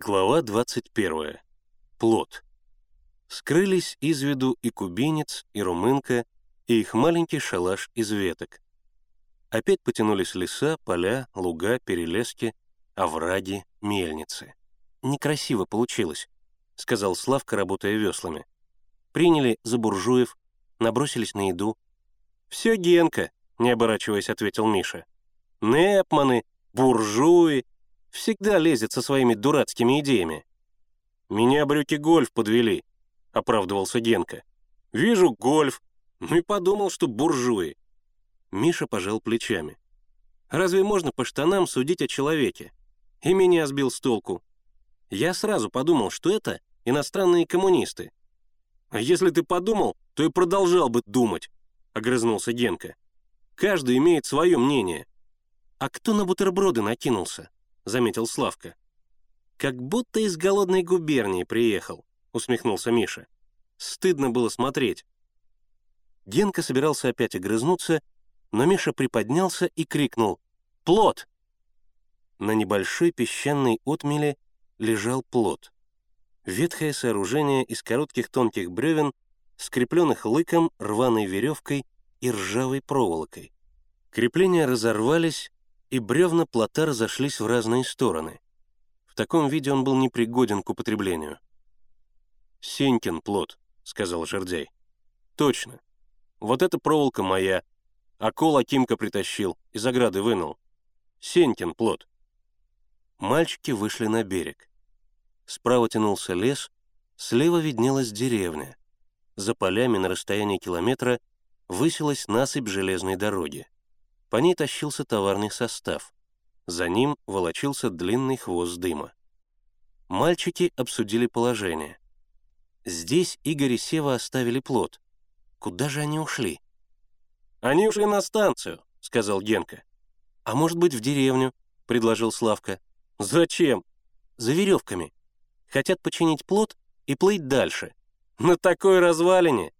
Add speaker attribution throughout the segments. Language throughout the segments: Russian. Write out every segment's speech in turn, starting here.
Speaker 1: Глава 21. Плод. Скрылись из виду и кубинец, и румынка, и их маленький шалаш из веток. Опять потянулись леса, поля, луга, перелески, овраги, мельницы. «Некрасиво получилось», — сказал Славка, работая веслами. «Приняли за буржуев, набросились на еду». «Все Генка», — не оборачиваясь, ответил Миша. «Непманы, буржуи, Всегда лезет со своими дурацкими идеями. «Меня брюки гольф подвели», — оправдывался Генка. «Вижу гольф, ну и подумал, что буржуи». Миша пожал плечами. «Разве можно по штанам судить о человеке?» И меня сбил с толку. Я сразу подумал, что это иностранные коммунисты. «А если ты подумал, то и продолжал бы думать», — огрызнулся Генка. «Каждый имеет свое мнение». «А кто на бутерброды накинулся?» Заметил Славка. «Как будто из голодной губернии приехал», — усмехнулся Миша. «Стыдно было смотреть». Генка собирался опять огрызнуться, но Миша приподнялся и крикнул «Плот!». На небольшой песчаной отмеле лежал плот. Ветхое сооружение из коротких тонких бревен, скрепленных лыком, рваной веревкой и ржавой проволокой. Крепления разорвались, и бревна плота разошлись в разные стороны. В таком виде он был непригоден к употреблению. «Сенькин плот», — сказал Жердяй. «Точно. Вот эта проволока моя, а кол Акимка притащил, из ограды вынул. Сенькин плот». Мальчики вышли на берег. Справа тянулся лес, слева виднелась деревня. За полями на расстоянии километра высилась насыпь железной дороги. По ней тащился товарный состав. За ним волочился длинный хвост дыма. Мальчики обсудили положение. Здесь Игорь и Сева оставили плод. Куда же они ушли? «Они ушли на станцию», — сказал Генка. «А может быть, в деревню?» — предложил Славка. «Зачем?» «За веревками. Хотят починить плод и плыть дальше». «На такой развалине?»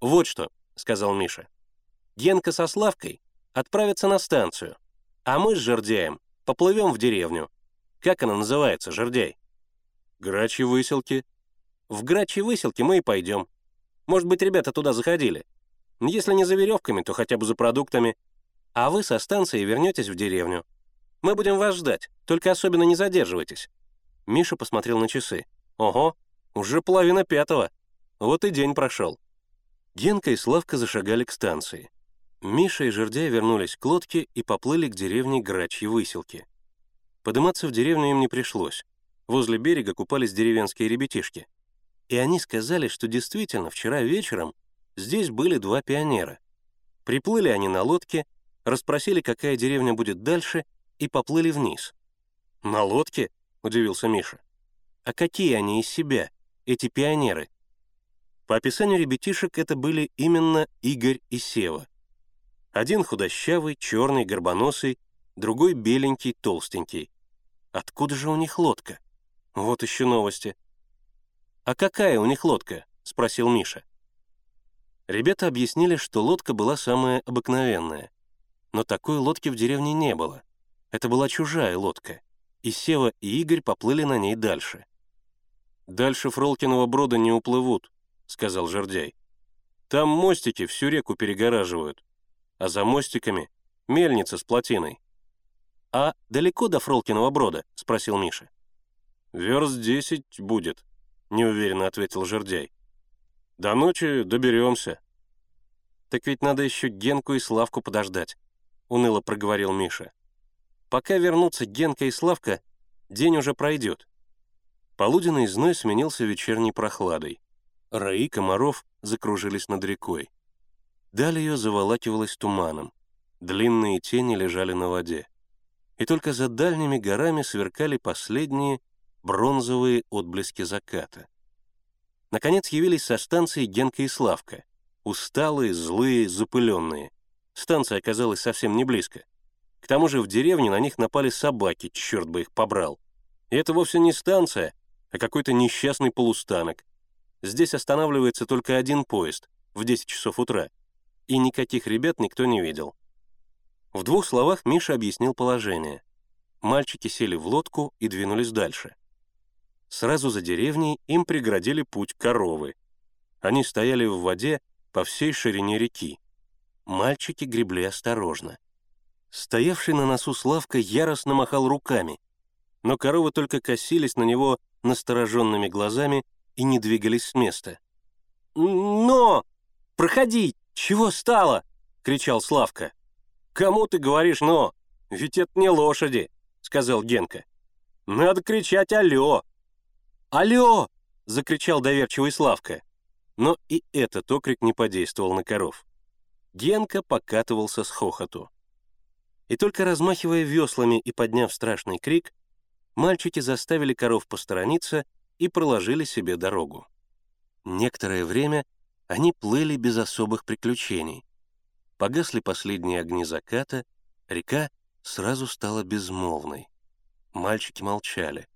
Speaker 1: «Вот что», — сказал Миша. «Генка со Славкой отправятся на станцию, а мы с Жердяем поплывем в деревню. Как она называется, Жердяй? Грачьи выселки. В Грачьи выселки мы и пойдем. Может быть, ребята туда заходили. Если не за веревками, то хотя бы за продуктами. А вы со станции вернетесь в деревню. Мы будем вас ждать, только особенно не задерживайтесь». Миша посмотрел на часы. «Ого, уже половина пятого. Вот и день прошел». Генка и Славка зашагали к станции. Миша и Жердяй вернулись к лодке и поплыли к деревне Грачьи Выселки. Подниматься в деревню им не пришлось. Возле берега купались деревенские ребятишки. И они сказали, что действительно вчера вечером здесь были два пионера. Приплыли они на лодке, расспросили, какая деревня будет дальше, и поплыли вниз. «На лодке?» — удивился Миша. «А какие они из себя, эти пионеры?» По описанию ребятишек это были именно Игорь и Сева — один худощавый, черный, горбоносый, другой беленький, толстенький. Откуда же у них лодка? Вот еще новости. «А какая у них лодка?» — спросил Миша. Ребята объяснили, что лодка была самая обыкновенная. Но такой лодки в деревне не было. Это была чужая лодка. И Сева, и Игорь поплыли на ней дальше. «Дальше Фролкиного брода не уплывут», — сказал Жердяй. «Там мостики всю реку перегораживают а за мостиками — мельница с плотиной. «А далеко до Фролкиного брода?» — спросил Миша. «Верст десять будет», — неуверенно ответил Жердяй. «До ночи доберемся». «Так ведь надо еще Генку и Славку подождать», — уныло проговорил Миша. «Пока вернутся Генка и Славка, день уже пройдет». Полуденный зной сменился вечерней прохладой. Раи комаров закружились над рекой. Даль ее заволакивалась туманом. Длинные тени лежали на воде. И только за дальними горами сверкали последние бронзовые отблески заката. Наконец явились со станции Генка и Славка. Усталые, злые, запыленные. Станция оказалась совсем не близко. К тому же в деревне на них напали собаки, черт бы их побрал. И это вовсе не станция, а какой-то несчастный полустанок. Здесь останавливается только один поезд в 10 часов утра — и никаких ребят никто не видел. В двух словах Миша объяснил положение. Мальчики сели в лодку и двинулись дальше. Сразу за деревней им преградили путь коровы. Они стояли в воде по всей ширине реки. Мальчики гребли осторожно. Стоявший на носу Славка яростно махал руками, но коровы только косились на него настороженными глазами и не двигались с места. «Но! Проходи! Чего стало?» — кричал Славка. «Кому ты говоришь «но»? Ведь это не лошади!» — сказал Генка. «Надо кричать «алло!» «Алло!» — закричал доверчивый Славка. Но и этот окрик не подействовал на коров. Генка покатывался с хохоту. И только размахивая веслами и подняв страшный крик, мальчики заставили коров посторониться и проложили себе дорогу. Некоторое время они плыли без особых приключений. Погасли последние огни заката, река сразу стала безмолвной. Мальчики молчали.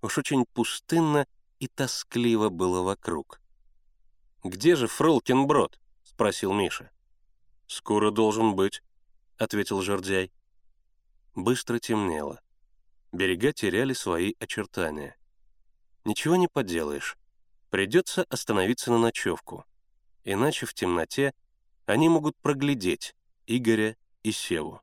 Speaker 1: Уж очень пустынно и тоскливо было вокруг. «Где же Фролкин брод?» — спросил Миша. «Скоро должен быть», — ответил жердяй. Быстро темнело. Берега теряли свои очертания. Ничего не поделаешь. Придется остановиться на ночевку. Иначе в темноте они могут проглядеть Игоря и Севу.